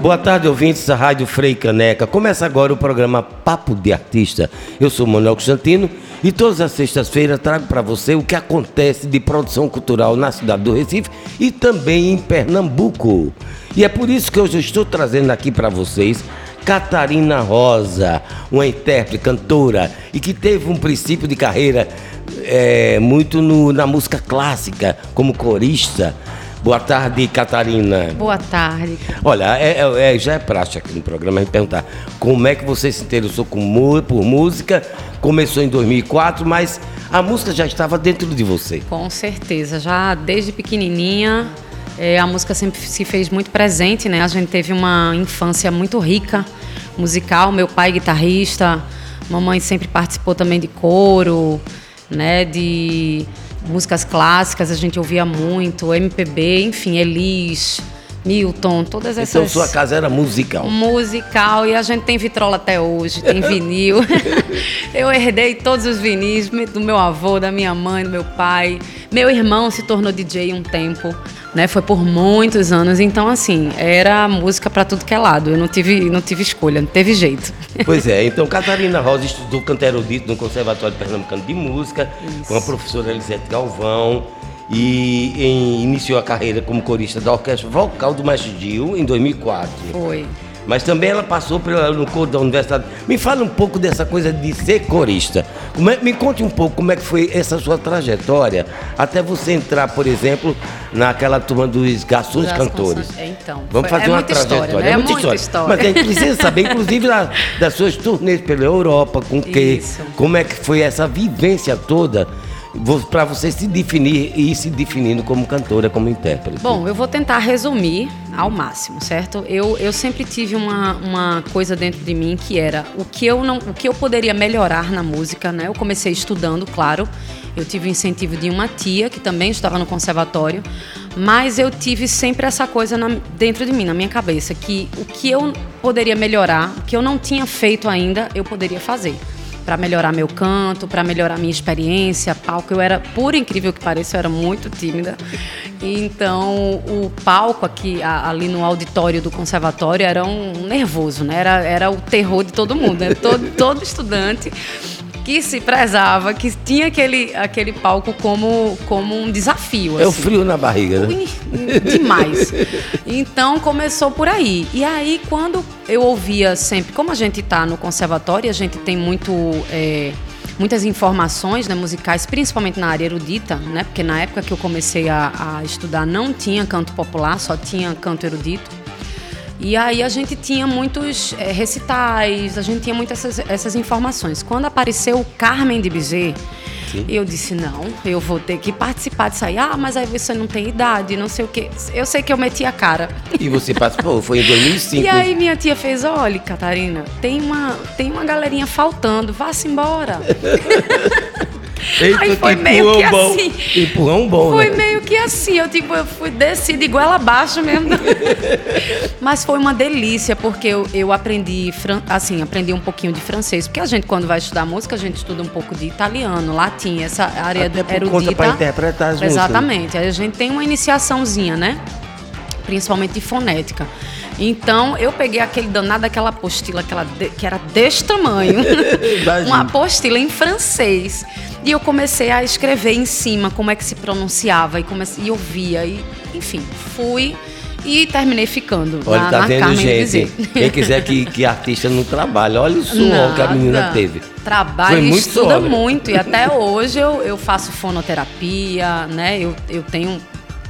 Boa tarde, ouvintes da Rádio Frei Caneca. Começa agora o programa Papo de Artista. Eu sou Manuel Constantino e todas as sextas-feiras trago para você o que acontece de produção cultural na cidade do Recife e também em Pernambuco. E é por isso que hoje eu estou trazendo aqui para vocês Catarina Rosa, uma intérprete, cantora e que teve um princípio de carreira é, muito no, na música clássica, como corista. Boa tarde, Catarina. Boa tarde. Olha, é, é, é, já é prática aqui no programa a gente perguntar como é que você se interessou com, por música. Começou em 2004, mas a música já estava dentro de você. Com certeza, já desde pequenininha é, a música sempre se fez muito presente, né? A gente teve uma infância muito rica musical. Meu pai guitarrista, mamãe sempre participou também de coro, né? De músicas clássicas, a gente ouvia muito, MPB, enfim, Elis, Milton, todas essas. Então sua casa era musical. Musical e a gente tem vitrola até hoje, tem vinil. eu herdei todos os vinis do meu avô, da minha mãe, do meu pai. Meu irmão se tornou DJ um tempo, né? Foi por muitos anos. Então assim, era música para tudo que é lado. Eu não tive, não tive escolha, não teve jeito. Pois é. Então Catarina Rosa estudou canto erudito no Conservatório Pernambucano de Música Isso. com a professora Elisete Galvão e em, iniciou a carreira como corista da Orquestra Vocal do Mestre Gil em 2004. Foi. Mas também ela passou pela, no coro da universidade. Me fala um pouco dessa coisa de ser corista. É, me conte um pouco como é que foi essa sua trajetória até você entrar, por exemplo, naquela turma dos garçons cantores. É, então, Vamos fazer é uma trajetória. História, né? É, muita, história. história. Mas a gente precisa saber, inclusive, da, das suas turnês pela Europa, com que, como é que foi essa vivência toda para você se definir e ir se definindo como cantora, como intérprete? Bom, eu vou tentar resumir ao máximo, certo? Eu, eu sempre tive uma, uma coisa dentro de mim que era o que eu não, o que eu poderia melhorar na música, né? Eu comecei estudando, claro. Eu tive o incentivo de uma tia que também estava no conservatório, mas eu tive sempre essa coisa na, dentro de mim, na minha cabeça, que o que eu poderia melhorar, o que eu não tinha feito ainda, eu poderia fazer para melhorar meu canto, para melhorar minha experiência, palco. Eu era, por incrível que pareça, eu era muito tímida. Então, o palco aqui, ali no auditório do conservatório, era um nervoso, né? Era, era o terror de todo mundo, né? todo, todo estudante que se prezava, que tinha aquele, aquele palco como, como um desafio. Assim. É o assim. frio na barriga, né? Demais. Então começou por aí. E aí, quando eu ouvia sempre, como a gente está no conservatório, a gente tem muito. É, muitas informações né, musicais, principalmente na área erudita, né, porque na época que eu comecei a, a estudar não tinha canto popular, só tinha canto erudito. E aí a gente tinha muitos é, recitais, a gente tinha muitas essas, essas informações. Quando apareceu o Carmen de Bizet, Sim. eu disse, não, eu vou ter que participar disso aí. Ah, mas aí você não tem idade, não sei o quê. Eu sei que eu meti a cara. E você participou, foi em 2005. e aí minha tia fez, olha, Catarina, tem uma, tem uma galerinha faltando, vá-se embora. Eita, Aí foi meio que bom. assim. Empurrão bom, Foi né? meio que assim. Eu, tipo, eu fui descida igual abaixo mesmo. Mas foi uma delícia, porque eu, eu aprendi, assim, aprendi um pouquinho de francês. Porque a gente, quando vai estudar música, a gente estuda um pouco de italiano, latim, essa área Até por erudita. Conta pra interpretar as Exatamente. Músicas. Aí a gente tem uma iniciaçãozinha, né? Principalmente de fonética. Então, eu peguei aquele danado, aquela apostila aquela de, que era deste tamanho. uma apostila em francês. E eu comecei a escrever em cima como é que se pronunciava e, comecei, e ouvia. E, enfim, fui e terminei ficando olha, na, tá na vendo, Carmen gente? Quem quiser que, que artista não trabalhe, olha o suor que a menina teve. Trabalha e estuda suor. muito. E até hoje eu, eu faço fonoterapia, né? Eu, eu tenho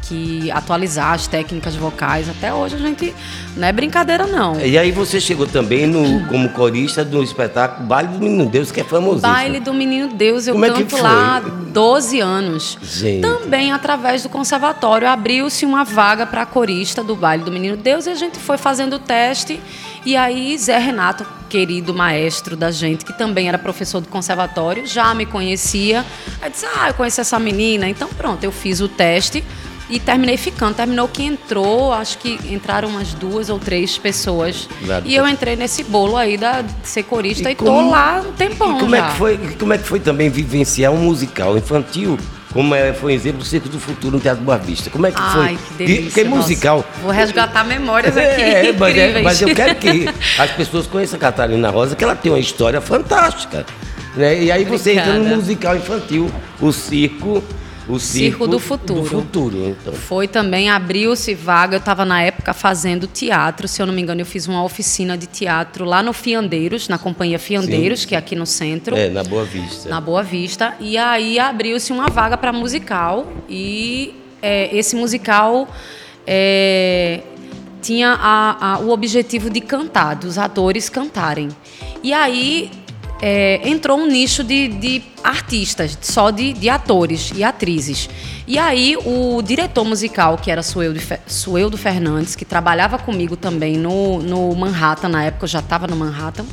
que atualizar as técnicas vocais. Até hoje a gente não é brincadeira, não. E aí você chegou também no, como corista do espetáculo Baile do Menino Deus, que é famosíssimo. Baile do Menino Deus, eu como é canto é lá há 12 anos. Gente. Também através do conservatório abriu-se uma vaga para corista do Baile do Menino Deus e a gente foi fazendo o teste. E aí Zé Renato, querido maestro da gente, que também era professor do conservatório, já me conhecia. Aí disse: "Ah, eu conheço essa menina". Então pronto, eu fiz o teste e terminei ficando. Terminou que entrou, acho que entraram umas duas ou três pessoas. E eu entrei nesse bolo aí da de ser corista e, e como, tô lá um tempão como já. É que foi, como é que foi também vivenciar um musical infantil como é, foi um exemplo do Circo do Futuro no Teatro Boa Vista. Como é que foi? Ai, que delícia. Porque musical. Nossa, vou resgatar memórias aqui. É, mas, é, mas eu quero que as pessoas conheçam a Catarina Rosa, que ela tem uma história fantástica. Né? E aí você entra no Obrigada. musical infantil, o circo. O Circo do Futuro. Do futuro, então. Foi também, abriu-se vaga. Eu estava na época fazendo teatro, se eu não me engano, eu fiz uma oficina de teatro lá no Fiandeiros, na companhia Fiandeiros, Sim. que é aqui no centro. É, na Boa Vista. na Boa Vista. E aí abriu-se uma vaga para musical e é, esse musical é, tinha a- a- o objetivo de cantar, dos atores cantarem. E aí é, entrou um nicho de, de artistas, só de, de atores e atrizes. E aí o diretor musical, que era Sueldo, Sueldo Fernandes, que trabalhava comigo também no, no Manhattan, na época eu já estava no Manhattan,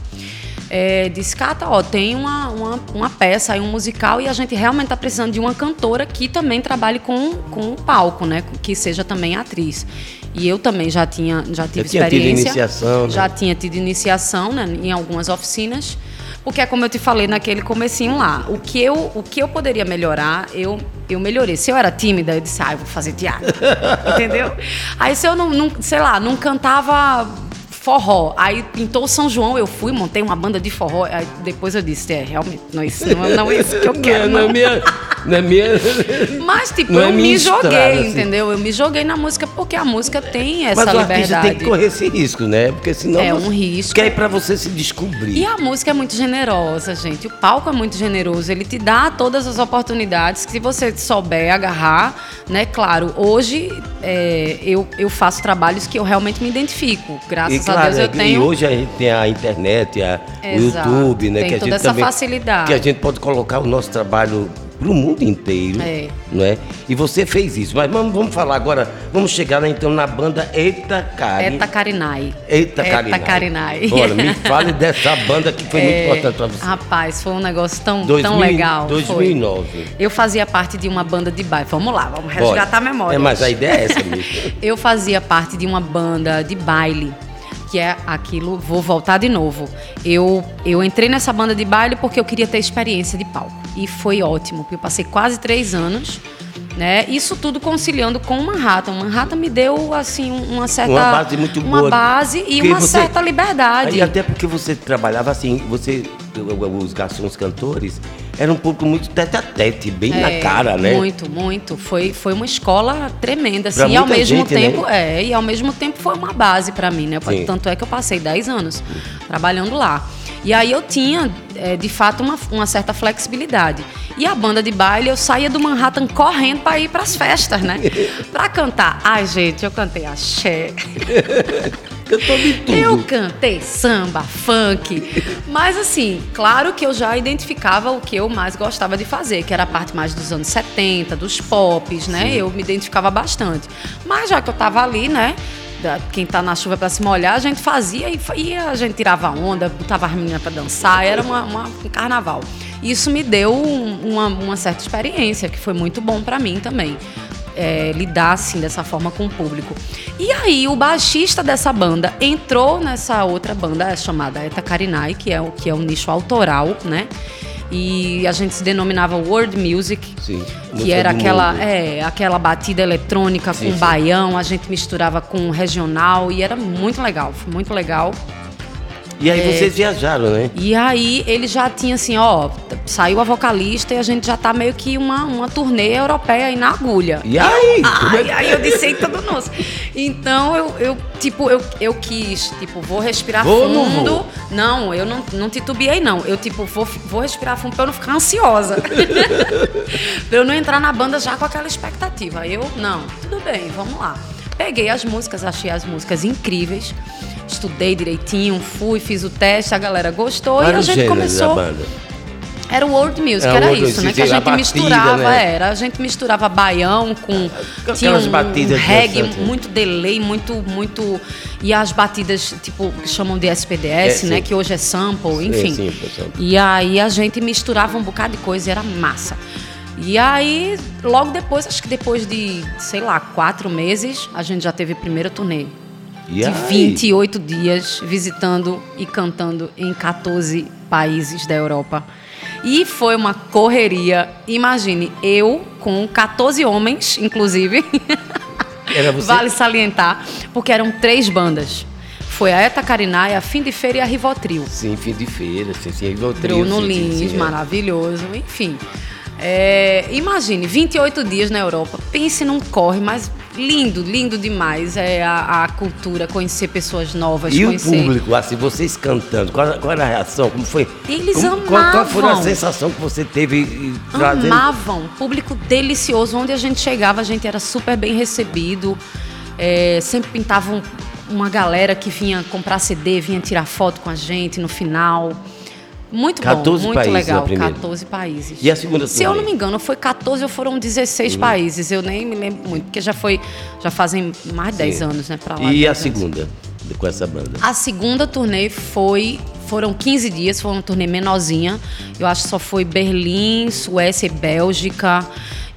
é, disse, Cata, ó, tem uma, uma, uma peça aí, um musical, e a gente realmente está precisando de uma cantora que também trabalhe com, com o palco, né? Que seja também atriz. E eu também já tinha, já tive tinha tido experiência. iniciação, né? Já tinha tido iniciação né, em algumas oficinas. Porque é como eu te falei naquele comecinho lá. O que eu, o que eu poderia melhorar, eu, eu melhorei. Se eu era tímida, eu disse, ah, eu vou fazer teatro. Entendeu? Aí se eu não, não, sei lá, não cantava forró. Aí pintou São João, eu fui, montei uma banda de forró. Aí depois eu disse, é, realmente, não é isso, não, é- não é isso que eu quero. Não, é não. minha. Não é minha. Mas, tipo, Não é eu minha me estrada, joguei, assim. entendeu? Eu me joguei na música porque a música tem essa Mas o liberdade. tem que correr esse risco, né? Porque senão. É um risco. Que é pra você se descobrir. E a música é muito generosa, gente. O palco é muito generoso. Ele te dá todas as oportunidades que se você souber agarrar, né? Claro, hoje é, eu, eu faço trabalhos que eu realmente me identifico. Graças E claro, Deus eu é, tenho. e hoje a gente tem a internet, a, o YouTube, né? tem que a toda gente essa também, facilidade. Que a gente pode colocar o nosso trabalho pro mundo inteiro, É. não é? E você fez isso. Mas vamos, vamos falar agora, vamos chegar lá, então na banda Eita Cari. Eta Carinai. Eita Carinai. Eta Carinai. Bora, me fale dessa banda que foi muito É, importante pra você. Rapaz, foi um negócio tão, 2000 tão legal. foi. 2009. Eu fazia parte de uma banda de baile. Vamos lá, vamos resgatar Bora. a memória. É, mas a ideia é essa mesmo. Eu fazia parte de uma banda de baile, que é aquilo, vou voltar de novo. Eu, eu entrei nessa banda de baile porque eu queria ter experiência de palco. E foi ótimo, porque eu passei quase três anos. Né? Isso tudo conciliando com o Manhattan. O Manhattan me deu assim um- uma certa Uma base muito uma boa. base e uma você- certa liberdade. E até porque você trabalhava assim, você, os garçons cantores, era um público muito tete a tete, bem na É, cara, né? Muito, muito. Foi, foi uma escola tremenda, assim. E ao mesmo gente, né? tempo, é, e ao mesmo tempo foi uma base para mim, né? Sim. Tanto é que eu passei 10 anos trabalhando lá. E aí eu tinha, é, de fato, uma, uma certa flexibilidade. E a banda de baile, eu saía do Manhattan correndo para ir para as festas, né? Para cantar. Ai, gente, eu cantei axé. Eu tô de tudo. Eu cantei samba, funk, mas assim, claro que eu já identificava o que eu mais gostava de fazer, que era a parte mais dos anos 70, dos pops, né? Eu me identificava bastante. Mas já que eu tava ali, né? Quem tá na chuva para se molhar, a gente fazia e, e a gente tirava onda, botava as meninas para dançar, era uma, uma- um carnaval. Isso me deu um- uma, uma certa experiência, que foi muito bom para mim também é, lidar assim dessa forma com o público. E aí o baixista dessa banda entrou nessa outra banda chamada Eta Carinai, que é o que é um nicho autoral, né? E a gente se denominava World Music, Sim, que era aquela, mundo. é, aquela batida eletrônica Sim, com sim. baião, a gente misturava com regional e era muito legal, foi muito legal. E aí É. vocês viajaram, né? E aí ele já tinha assim, ó, saiu a vocalista e a gente já tá meio que uma, uma turnê europeia aí na agulha. E aí? É Ai, aí eu disse, eita do nosso. Então eu, eu tipo, eu, eu quis, tipo, vou respirar Vou fundo. vou? Não, eu não, não titubeei, não. Eu, tipo, vou, vou respirar fundo pra eu não ficar ansiosa. pra eu não entrar na banda já com aquela expectativa. Eu, não, tudo bem, vamos lá. Peguei as músicas, achei as músicas incríveis. Estudei direitinho, fui, fiz o teste, a galera gostou e a Vários gente começou. Era o world music, É, era world isso, né? music, Que a gente batida, misturava, né? era. A gente misturava baião com. Aquelas tinha um, batidas um reggae, dançantes. muito delay, muito, muito. E as batidas, tipo, que chamam de SPDS, É, sim. né? Que hoje é sample, enfim. sim, foi sample. E aí a gente misturava um bocado de coisa e era massa. E aí, logo depois, acho que depois de, sei lá, quatro meses, a gente já teve a primeira turnê. E de aí? 28 dias visitando e cantando em 14 países da Europa. E foi uma correria. Imagine, eu com 14 homens, inclusive. Era você? Vale salientar, porque eram três bandas. Foi a Eta Cariná, a Fim de Feira e a Rivotril. Sim, fim de feira, sim, sim, Rivotril. Bruno sim, sim, Lins, sim, é. maravilhoso, enfim. É, imagine, 28 dias na Europa. Pense num corre, mas lindo, lindo demais. É a, a cultura, conhecer pessoas novas, E o conhecer. público, assim, vocês cantando, qual, qual era a reação? Como foi? Eles Como- Qual, qual foi a amavam. sensação que você teve e- trazendo? Amavam, público delicioso. Onde a gente chegava, a gente era super bem recebido. É, sempre pintavam uma galera que vinha comprar CD, vinha tirar foto com a gente no final. Muito 14 bom, muito países na legal. primeira. 14 países. E a segunda Se eu não me engano, foi 14 ou foram 16 Uhum. países. Eu nem me lembro muito, porque já foi, já fazem mais de 10 Sim. anos, né, pra lá. E a 10 anos. segunda, com essa banda? A segunda turnê foi. Foram 15 dias, foi uma turnê menorzinha. Eu acho que só foi Berlim, Suécia e Bélgica.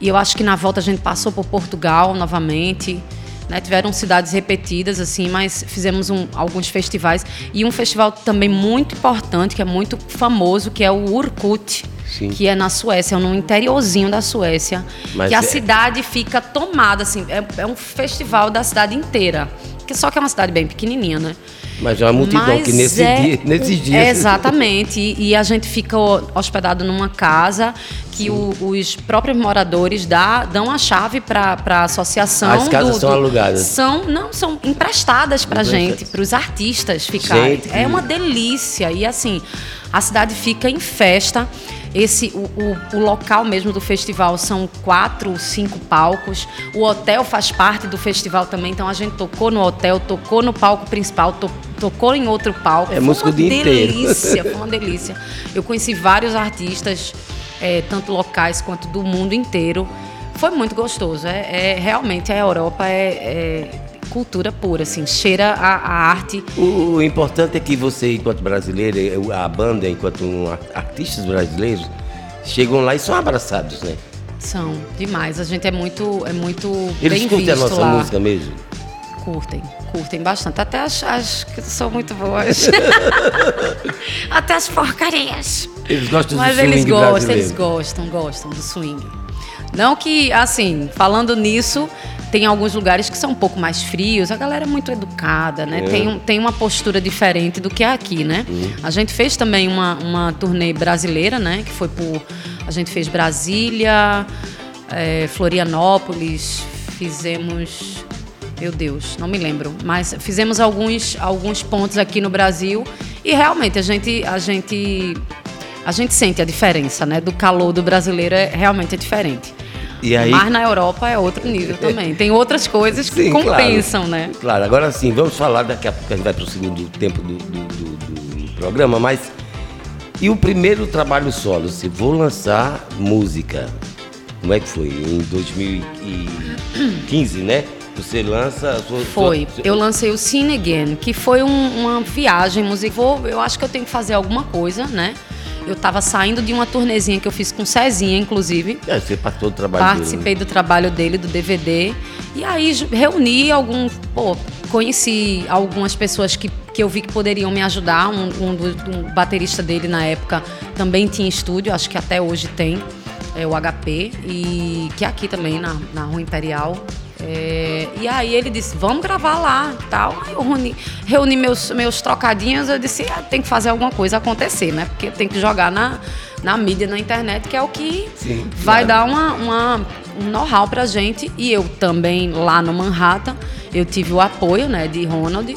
E eu acho que na volta a gente passou por Portugal novamente. Né? Tiveram cidades repetidas, assim, mas fizemos um- alguns festivais. E um festival também muito importante, que é muito famoso, que é o Urkut. Sim. Que é na Suécia, no interiorzinho da Suécia. Mas que a é- cidade fica tomada, assim. É, é um festival da cidade inteira. Que só que é uma cidade bem pequenininha, né? Mas é uma multidão Mas que nesse é dia, nesses dias. Exatamente. E, e a gente fica ho- hospedado numa casa que o- os próprios moradores dá, dão a chave para a associação. As casas são alugadas? São, não, são emprestadas para gente, para os artistas ficarem. Gente, É uma delícia. E assim, a cidade fica em festa. Esse, o, o, o local mesmo do festival são quatro, cinco palcos. O hotel faz parte do festival também, então a gente tocou no hotel, tocou no palco principal, to- tocou em outro palco. É Foi uma dia inteiro. delícia, foi uma delícia. Eu conheci vários artistas, eh, tanto locais quanto do mundo inteiro. Foi muito gostoso. É, é- realmente a Europa é, é cultura pura, assim, cheira a, a arte. O, o importante é que você, enquanto brasileiro, a banda, enquanto um ar- artistas brasileiros, chegam lá e são abraçados, né? São demais. A gente é muito, é muito Eles bem curtem a visto nossa lá. música mesmo. Curtem, curtem bastante. Até as, as que são muito boas. Até as porcarias. Eles gostam Mas do swing eles gostam, brasileiro. eles gostam, gostam do swing. Não que, assim, falando nisso, tem alguns lugares que são um pouco mais frios, a galera é muito educada, né? É. Tem, um- tem uma postura diferente do que aqui, né? A gente fez também uma, uma turnê brasileira, né? Que foi por. A gente fez Brasília, eh, Florianópolis, fizemos. Meu Deus, não me lembro. Mas fizemos alguns, alguns pontos aqui no Brasil e realmente a gente, a gente a gente sente a diferença, né? Do calor do brasileiro é realmente é diferente. E aí, Mas na Europa é outro nível também. Tem outras coisas que Sim, compensam, claro. né? Claro, agora sim, vamos falar, daqui a pouco a gente vai para o segundo tempo do, do- do- do programa, mas. E o primeiro trabalho solo? Se vou lançar música. Como é que foi? Em 2015, né? Você lança. a Sua, Foi. sua- Eu lancei o Cine Again, que foi um- uma viagem musical. Eu acho que eu tenho que fazer alguma coisa, né? Eu tava saindo de uma turnezinha que eu fiz com o Cezinha, inclusive. É, você participou do trabalho dele, né? Participei do trabalho dele, do DVD. E aí reuni algum. Pô, conheci algumas pessoas que, que eu vi que poderiam me ajudar. Um, um, um baterista dele na época também tinha estúdio, acho que até hoje tem, é o HP, e que é aqui também na, na Rua Imperial. É, e aí ele disse, vamos gravar lá tal. Aí eu reuni, reuni meus, meus trocadinhos, eu disse, ah, tem que fazer alguma coisa acontecer, né? Porque tem que jogar na, na mídia, na internet, que é o que Sim, vai claro. dar uma, uma- um know-how pra gente. E eu também, lá no Manhattan, eu tive o apoio né, de Ronald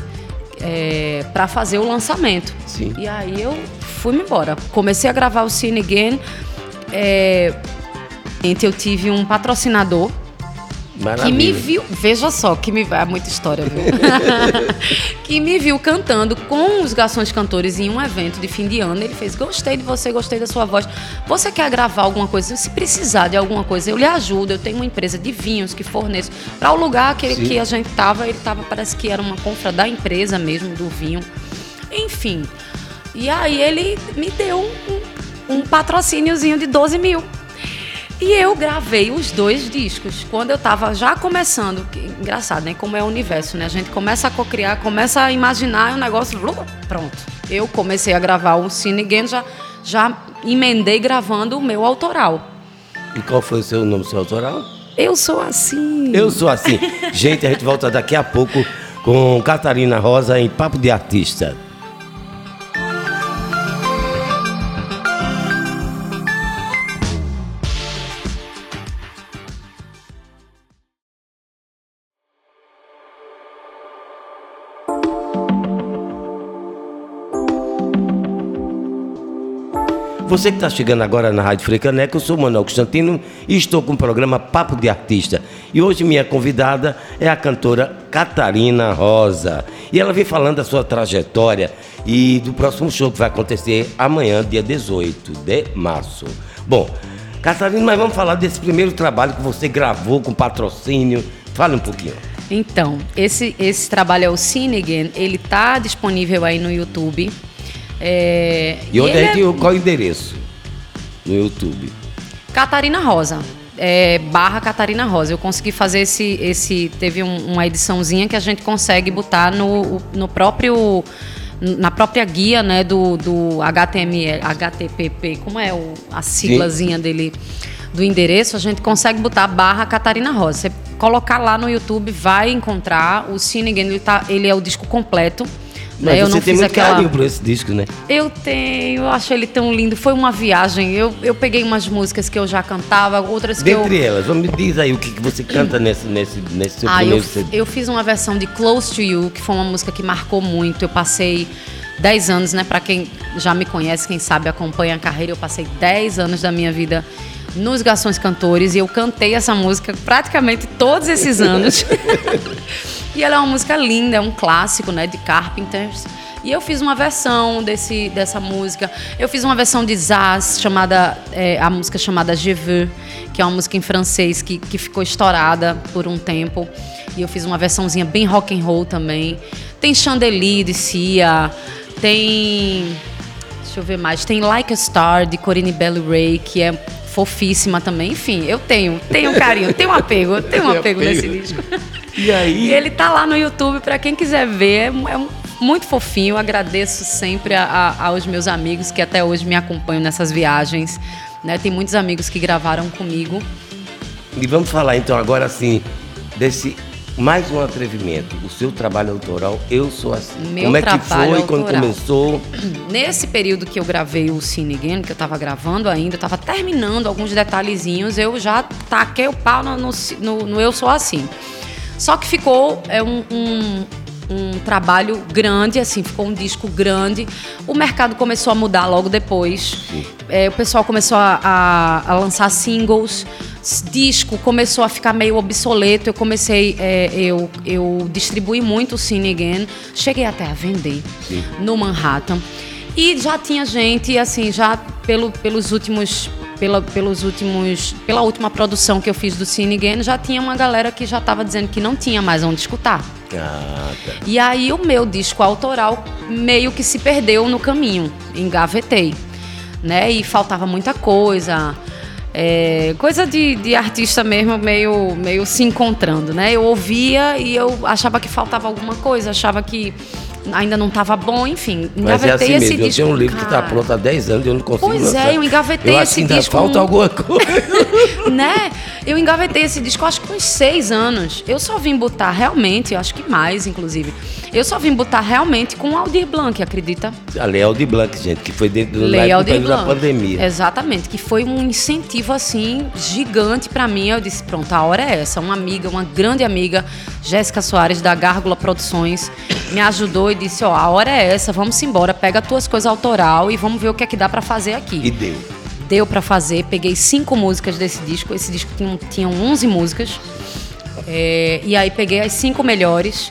é, para fazer o lançamento. Sim. E aí eu fui-me embora. Comecei a gravar o Cine Again. É, eu tive um patrocinador que Maravilha. me viu, veja só, que me é muita história, viu? que me viu cantando com os garçons cantores em um evento de fim de ano. Ele fez: "Gostei de você, gostei da sua voz. Você quer gravar alguma coisa? Se precisar de alguma coisa, eu lhe ajudo. Eu tenho uma empresa de vinhos que forneço para o lugar que, que a gente tava, ele tava, parece que era uma compra da empresa mesmo do vinho. Enfim. E aí ele me deu um, um patrocíniozinho de 12 mil. E eu gravei os dois discos quando eu tava já começando. que- Engraçado, né? Como é o universo, né? A gente começa a cocriar, começa a imaginar e o negócio. Pronto. Eu comecei a gravar o Cine Game, já, já emendei gravando o meu autoral. E qual foi o seu nome, seu autoral? Eu sou assim. Eu sou assim. Gente, a gente volta daqui a pouco com Catarina Rosa em Papo de Artista. Você que está chegando agora na Rádio Frecaneca, eu sou Manuel Constantino e estou com o programa Papo de Artista. E hoje minha convidada é a cantora Catarina Rosa. E ela vem falando da sua trajetória e do próximo show que vai acontecer amanhã, dia 18 de março. Bom, Catarina, mas vamos falar desse primeiro trabalho que você gravou com patrocínio. Fale um pouquinho. Então, esse, esse trabalho é o Cinegan, ele está disponível aí no YouTube. É, e, onde é que é... qual é o endereço no YouTube? Catarina Rosa. É, barra Catarina Rosa. Eu consegui fazer esse. esse teve um, uma ediçãozinha que a gente consegue botar no, no próprio. Na própria guia né, do, do HTML, HTTP, como é o, a siglazinha Sim. dele do endereço, a gente consegue botar barra Catarina Rosa. Você colocar lá no YouTube, vai encontrar o Cine ele, tá, ele é o disco completo. Mas eu você não tem fiz muito aquela... carinho por esse disco, né? Eu tenho, eu acho ele tão lindo. Foi uma viagem. Eu, eu peguei umas músicas que eu já cantava, outras que Dentre eu... elas, me diz aí o que, que você canta nesse, nesse, nesse seu ah, primeiro eu, eu fiz uma versão de Close to You, que foi uma música que marcou muito. Eu passei 10 anos, né? Para quem já me conhece, quem sabe acompanha a carreira, eu passei 10 anos da minha vida nos Garçons Cantores e eu cantei essa música praticamente todos esses anos. e ela é uma música linda, é um clássico, né, de Carpenters. E eu fiz uma versão desse, dessa música. Eu fiz uma versão de Zaz, chamada, é, a música chamada Je veux, que é uma música em francês que, que ficou estourada por um tempo. E eu fiz uma versãozinha bem rock and roll também. Tem Chandelier de Cia, tem. Deixa eu ver mais. Tem Like a Star de Corinne Belly Ray, que é fofíssima também. Enfim, eu tenho, tenho carinho, tenho um apego, tenho um apego nesse disco. E aí? Ele tá lá no YouTube para quem quiser ver. É, é muito fofinho. Agradeço sempre a, a, aos meus amigos que até hoje me acompanham nessas viagens. Né? Tem muitos amigos que gravaram comigo. E vamos falar então agora assim desse mais um atrevimento, o seu trabalho autoral, eu sou assim. Meu Como é que foi autoral. quando começou? Nesse período que eu gravei o Cine Game, que eu estava gravando ainda, eu estava terminando alguns detalhezinhos, eu já taquei o pau no, no, no Eu Sou Assim. Só que ficou é, um, um um trabalho grande, assim, ficou um disco grande. O mercado começou a mudar logo depois. É, o pessoal começou a, a, a, lançar singles. Disco começou a ficar meio obsoleto. Eu comecei, é, eu, eu distribuí muito o Cine Again. Cheguei até a vender Sim. no Manhattan. E já tinha gente, assim, já pelo, pelos últimos pela, pelos últimos, pela última produção que eu fiz do Cine Game, já tinha uma galera que já estava dizendo que não tinha mais onde escutar. Ah, tá. E aí o meu disco autoral meio que se perdeu no caminho, engavetei, né? E faltava muita coisa. É, coisa de, de, artista mesmo, meio, meio se encontrando, né? Eu ouvia e eu achava que faltava alguma coisa, achava que ainda não estava bom, enfim. Engavetei Mas é assim esse mesmo. disco. Eu tenho um livro cara. que está pronto há 10 anos e eu não consigo Pois lançar. é, eu engavetei eu esse que disco. Falta alguma coisa. né? Eu engavetei esse disco acho que uns seis anos. Eu só vim botar realmente, acho que mais, inclusive. Eu só vim botar realmente com o Aldir Blanc, acredita? A Lei Aldir Blanc, gente, que foi dentro do Lei Aldir Blanc. da pandemia. Exatamente, que foi um incentivo assim gigante para mim. Eu disse, pronto, a hora é essa. Uma amiga, uma grande amiga, Jéssica Soares da Gárgula Produções, me ajudou e disse, ó, oh, a hora é essa, vamos embora, pega as tuas coisas autoral e vamos ver o que é que dá para fazer aqui. E deu deu para fazer. Peguei cinco músicas desse disco. Esse disco tinha, tinha 11 músicas. É, e aí peguei as cinco melhores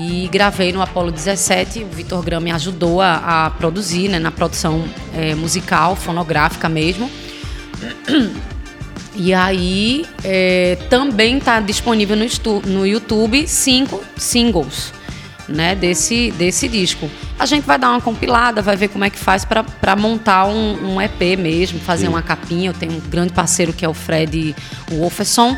e gravei no Apollo 17. O Vitor Graham me ajudou a, a produzir, né, na produção é, musical, fonográfica mesmo. E aí é, também está disponível no, no YouTube cinco singles né, desse, desse disco. A gente vai dar uma compilada, vai ver como é que faz para montar um, um, EP mesmo, fazer Sim. uma capinha. Eu tenho um grande parceiro que é o Fred Wolferson.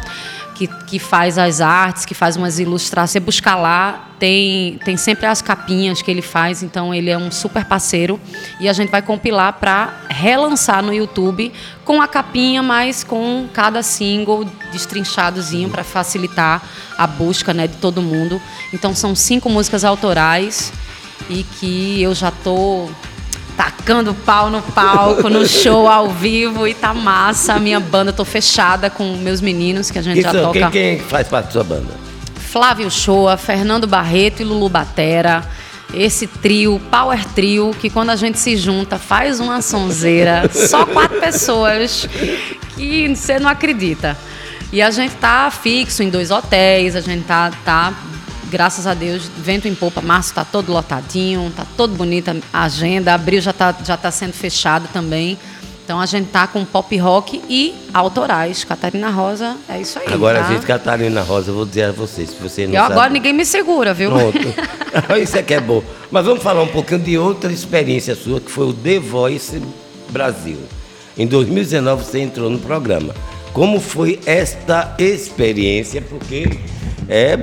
Que, que faz as artes, que faz umas ilustrações. Você buscar lá, tem, tem sempre as capinhas que ele faz, então ele é um super parceiro. E a gente vai compilar para relançar no YouTube com a capinha, mas com cada single destrinchadozinho para facilitar a busca né, de todo mundo. Então são cinco músicas autorais e que eu já tô tacando pau no palco, no show ao vivo e tá massa. A minha banda, tô fechada com meus meninos que a gente Isso, já toca. Quem, quem faz parte da sua banda? Flávio Shoa, Fernando Barreto e Lulu Batera. Esse trio, Power Trio, que quando a gente se junta faz uma sonzeira. Só quatro pessoas que você não acredita. E a gente tá fixo em dois hotéis, a gente tá, tá graças a Deus, vento em popa, março está todo lotadinho, está todo bonita a agenda, abril já está já tá sendo fechado também. Então a gente tá com pop rock e autorais. Catarina Rosa, é isso aí. Agora, tá? gente, Catarina Rosa, eu vou dizer a vocês, se você não Eu sabe... agora ninguém me segura, viu? Pronto. isso é que é bom. Mas vamos falar um pouquinho de outra experiência sua, que foi o The Voice Brasil. Em 2019 você entrou no programa. Como foi esta experiência? Porque é,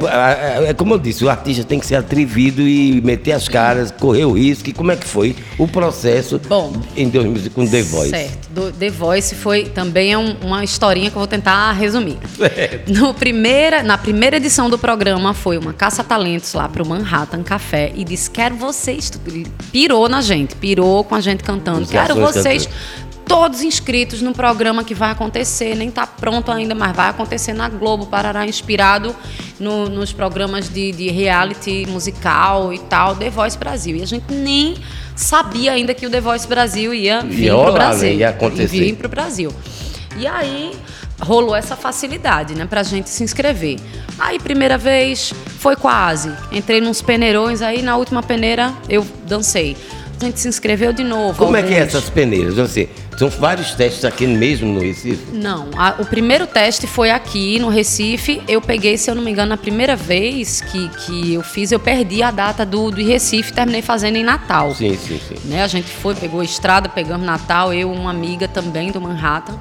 é, como eu disse, o artista tem que ser atrevido e meter as caras, correr o risco. E como é que foi o processo Bom, em 2000 com The Voice? Certo. Do The Voice foi também é um, uma historinha que eu vou tentar resumir. Certo. No primeira, na primeira edição do programa foi uma caça-talentos lá pro Manhattan Café e disse: Quero vocês. Pirou na gente, pirou com a gente cantando. Os Quero vocês. cantando. Todos inscritos no programa que vai acontecer, nem está pronto ainda, mas vai acontecer na Globo, Parará, inspirado no- nos programas de, de reality musical e tal, The Voice Brasil. E a gente nem sabia ainda que o The Voice Brasil ia vir pro né? Brasil. Ia acontecer. vir para o Brasil. E aí rolou essa facilidade, né, pra gente se inscrever. Aí, primeira vez, foi quase. Entrei nos peneirões, aí na última peneira eu dancei. A gente se inscreveu de novo. Como é que é essas peneiras? Assim, são vários testes aqui mesmo no Recife? Não, a- o primeiro teste foi aqui no Recife. Eu peguei, se eu não me engano, a primeira vez que, que eu fiz, eu perdi a data do, do Recife, terminei fazendo em Natal. Sim, sim, sim. né? A gente foi, pegou a estrada, pegamos Natal, eu uma amiga também do Manhattan.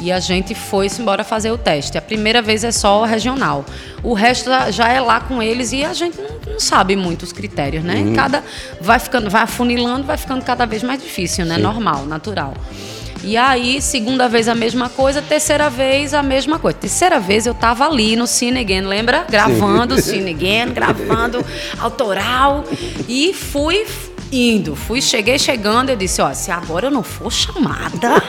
E a gente foi-se embora fazer o teste. A primeira vez é só regional. O resto já- é lá com eles e a gente não, não sabe muito os critérios, né? Cada vai ficando, vai afunilando, vai ficando cada vez mais difícil, né? Normal, natural. E aí, segunda vez a mesma coisa, terceira vez a mesma coisa. Terceira vez eu tava ali no Cine Again, lembra? Gravando o Cine Again, gravando autoral. E fui indo, fui, cheguei chegando, eu disse, ó, se agora eu não for chamada,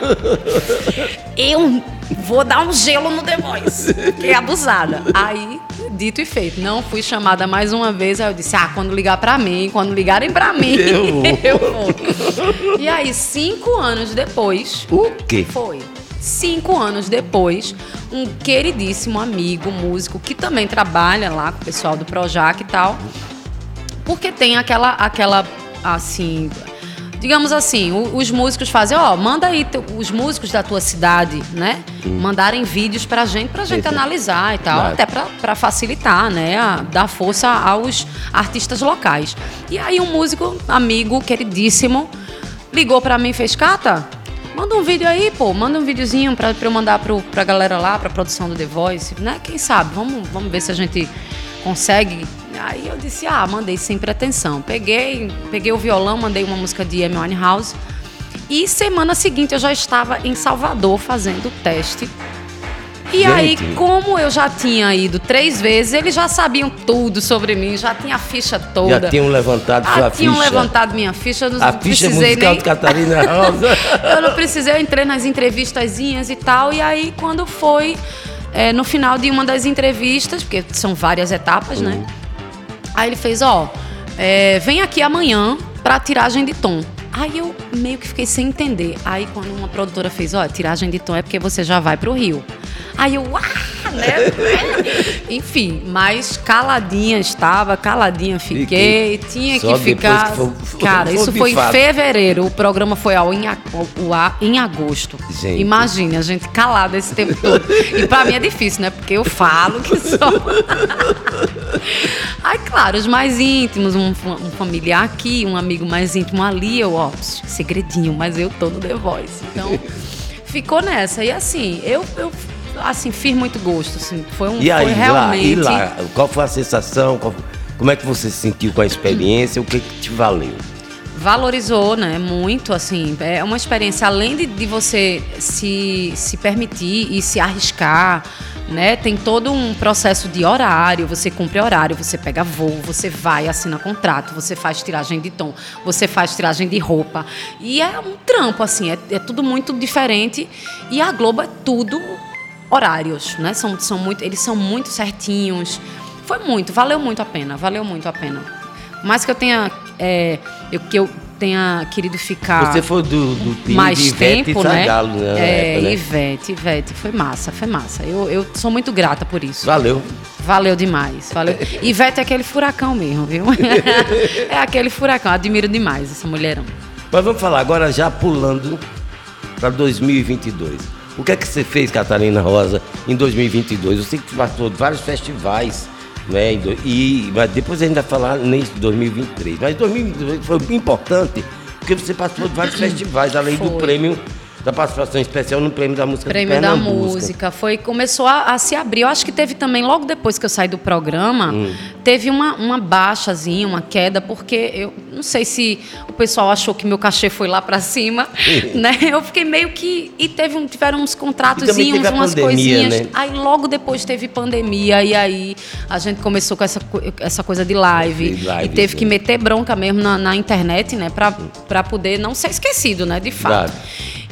eu vou dar um gelo no The Voice, que é abusada. Aí, dito e feito, não fui chamada mais uma vez, aí eu disse, ah, quando ligar pra mim, quando ligarem pra mim, Eu vou. eu vou. E aí, cinco anos depois, O quê? foi. Cinco anos depois, um queridíssimo amigo, músico, que também trabalha lá com o pessoal do Projac e tal, porque tem aquela, aquela assim, digamos assim, o- os músicos fazem, ó, manda aí os músicos da tua cidade, né? Mandarem vídeos pra gente, pra gente analisar e tal, Claro. até pra, pra facilitar, né? A, dar força aos artistas locais. E aí um músico, amigo, queridíssimo, ligou pra mim e fez, Cata, manda um vídeo aí, pô, manda um videozinho pra, pra eu mandar pro, pra galera lá, pra produção do The Voice, né? Quem sabe, vamos, vamos ver se a gente consegue. Aí eu disse, ah, mandei sem pretensão. Peguei, peguei o violão, mandei uma música de Amy Winehouse. E semana seguinte eu já estava em Salvador fazendo o teste. E aí, Gente. como eu já tinha ido três vezes, eles já sabiam tudo sobre mim, já tinha a ficha toda. Já tinham levantado Ah, sua tinham ficha. levantado minha ficha, eu não A ficha precisei musical nem... de Catarina Rosa. eu não precisei, eu entrei nas entrevistazinhas e tal, e aí quando foi é, no final de uma das entrevistas, porque são várias etapas, né? Aí ele fez, ó, é, vem aqui amanhã pra tiragem de tom. Aí eu meio que fiquei sem entender. Aí quando uma produtora fez, ó, tiragem de tom é porque você já vai pro Rio. Aí eu, ah, né? Enfim, mas caladinha estava, caladinha fiquei, tinha Só que ficar. que for- Cara, for isso foi em fevereiro, o programa foi ao em, a- o ar em agosto. Gente. Imagine, a gente calada esse tempo todo. E pra mim é difícil, né? Porque eu falo que só. Aí, claro, os mais íntimos, um, um familiar aqui, um amigo mais íntimo ali, eu, ó, segredinho, mas eu tô no The Voice. Então, ficou nessa. E assim, eu, eu assim, fiz muito gosto. Assim, foi um E aí, foi lá, realmente. e lá, qual foi a sensação? Qual- como é que você se sentiu com a experiência? O que, que te valeu? valorizou, né? Muito, assim. É uma experiência, além de, de você se, se permitir e se arriscar, né? Tem todo um processo de horário, você cumpre horário, você pega voo, você vai, assina contrato, você faz tiragem de tom, você faz tiragem de roupa. E é um trampo, assim, é, é tudo muito diferente. E a Globo é tudo horários, né? São, são muito, eles são muito certinhos. Foi muito, valeu muito a pena, valeu muito a pena. Mais que eu tenha, é, eu, que eu tenha querido ficar Você foi do, do time mais de Ivete tempo, né? Zagalo, né? É, época, né? Ivete, Ivete, foi massa, foi massa. Eu, eu sou muito grata por isso. Valeu. Valeu demais, valeu. Ivete é aquele furacão mesmo, viu? é aquele furacão, admiro demais essa mulherão. Mas vamos falar agora já pulando para 2022. O que é que você fez, Catarina Rosa, em 2022? Eu sei que passou de vários festivais, né? do- E, mas depois a gente vai falar nesse 2023. Mas 2022 foi importante porque você participou de vários festivais, além do Foi. prêmio da participação especial no prêmio da música Prêmio da música foi começou a, a se abrir. Eu acho que teve também logo depois que eu saí do programa, Hum. Teve uma, uma baixazinha, uma queda, porque eu não sei se o pessoal achou que meu cachê foi lá para cima, né? Eu fiquei meio que e teve um, tiveram uns contratozinhos, umas pandemia, coisinhas. né? Aí logo depois teve pandemia e aí a gente começou com essa, essa coisa de live, De live, e teve que né? meter bronca mesmo na, na internet, né, Pra pra poder não ser esquecido, né, de fato. Claro.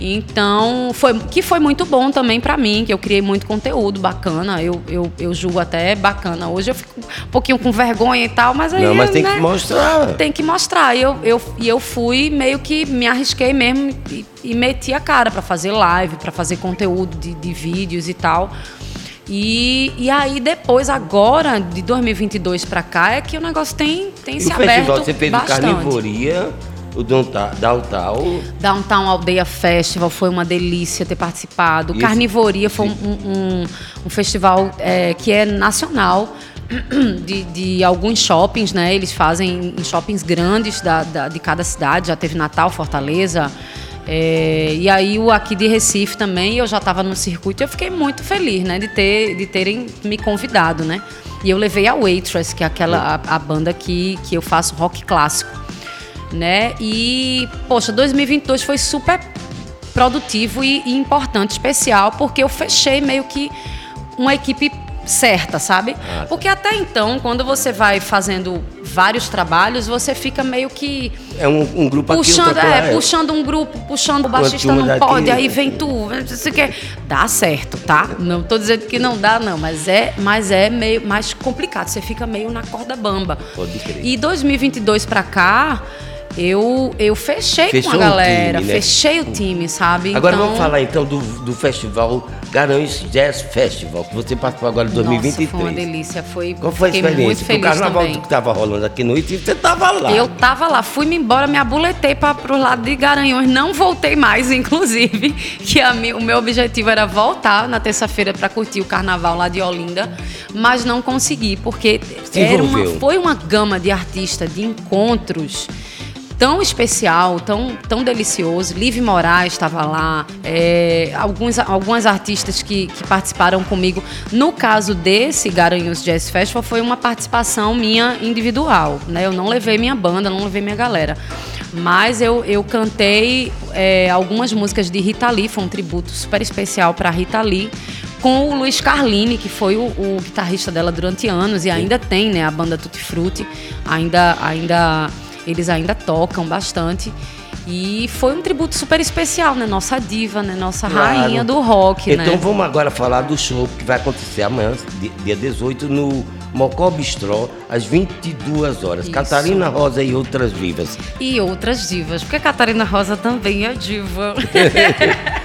Então, foi, que foi muito bom também pra mim, que eu criei muito conteúdo bacana. Eu, eu, eu julgo até bacana. Hoje eu fico um pouquinho com vergonha e tal, mas aí. Não, mas tem né, que mostrar. Tem que mostrar. E eu, eu, e eu fui meio que me arrisquei mesmo e, e meti a cara pra fazer live, pra fazer conteúdo de, de vídeos e tal. E, e aí depois, agora, de 2022 pra cá, é que o negócio tem, tem E se o aberto festival, você fez bastante. Carnivoria, o Downtown, Downtown Aldeia Festival foi uma delícia ter participado. Esse- Carnivoria foi um, um- um festival é, que é nacional. De, de alguns shoppings, né? Eles fazem em shoppings grandes da, da- de cada cidade. Já teve Natal, Fortaleza. é, e aí o aqui de Recife também, eu já estava no circuito e eu fiquei muito feliz, né? De, ter, de terem me convidado, né? E eu levei a Waitress, que é aquela a, a banda que, que eu faço rock clássico né? E, poxa, 2022 foi super produtivo e, e importante, especial, porque eu fechei meio que uma equipe certa, sabe? Ah, tá. Porque até então, quando você vai fazendo vários trabalhos, você fica meio que é um, um grupo aqui, puxando, é, acolá, puxando um grupo, puxando o baixista não daqui, pode, aí vem tu, você quer dá certo, tá? Não tô dizendo que não dá não, mas é, mas é meio mais complicado, você fica meio na corda bamba. Pode crer. E 2022 pra cá, eu eu fechei Fechou com a o galera, time, né? fechei o time, sabe? Agora então, vamos falar então do, do festival Garanhuns Jazz Festival, que você participou agora em 2023. Nossa, foi uma delícia, foi Qual foi a fiquei muito experiência? Porque o feliz carnaval também. que estava rolando aqui no Recife, você estava lá. Eu tava lá, fui-me embora, me abuletei para pro lado de Garanhuns, não voltei mais, inclusive, que a o meu objetivo era voltar na terça-feira para curtir o carnaval lá de Olinda, mas não consegui, porque era uma, foi uma gama de artistas, de encontros tão especial, tão, tão delicioso. Liv Moraes estava lá, é, alguns, algumas artistas que, que participaram comigo. No caso desse Garanhuns Jazz Festival, foi uma participação minha individual. Né? Eu não levei minha banda, não levei minha galera. Mas eu, eu cantei é, algumas músicas de Rita Lee, foi um tributo super especial para Rita Lee, com o Luiz Carlini, que foi o, o guitarrista dela durante anos e ainda tem, né, a banda Tutti Frutti, ainda, ainda eles ainda tocam bastante. E foi um tributo super especial, né? Nossa diva, né? Nossa Claro. rainha do rock, Então né? vamos agora falar do show que vai acontecer amanhã, di- dia 18, no Mocó Bistró, às 22 horas. Isso. Catarina Rosa e outras vivas. E outras divas, porque a Catarina Rosa também é diva.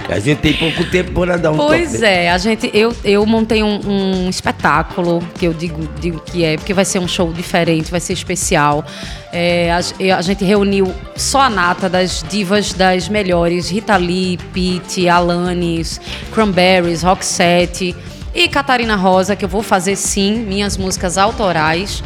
A gente tem pouco tempo para dar um Pois toque. é, a gente, eu, eu montei um, um espetáculo, que eu digo, digo que é, porque vai ser um show diferente, vai ser especial. É, a, a gente reuniu só a nata das divas das melhores, Rita Lee, Pete, Alanis, Cranberries, Roxette e Catarina Rosa, que eu vou fazer sim, minhas músicas autorais.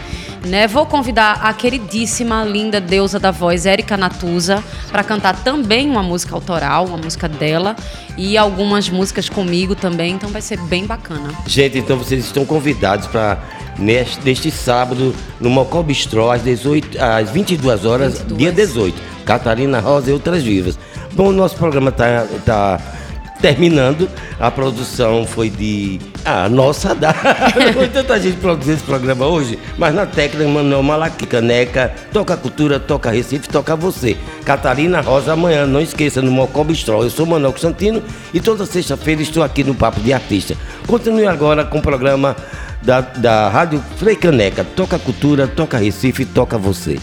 Né? Vou convidar a queridíssima, linda deusa da voz, Érica Natuza, para cantar também uma música autoral, uma música dela, e algumas músicas comigo também, então vai ser bem bacana. Gente, então vocês estão convidados para neste, neste sábado no Mocó Bistró, às, 18, às 22 horas, 22. dia 18. Catarina Rosa e outras vivas. Bom, o nosso programa está tá terminando. A produção foi de. Ah, nossa, dá. foi tanta gente produzir esse programa hoje, mas na técnica Manuel Malaqui, Caneca, toca cultura, toca Recife, toca você. Catarina Rosa, amanhã, não esqueça, no Mocó Bistró. Eu sou Manuel Constantino e toda sexta-feira estou aqui no Papo de Artista. Continue agora com o programa da, da Rádio Frei Caneca. Toca cultura, toca Recife, toca você.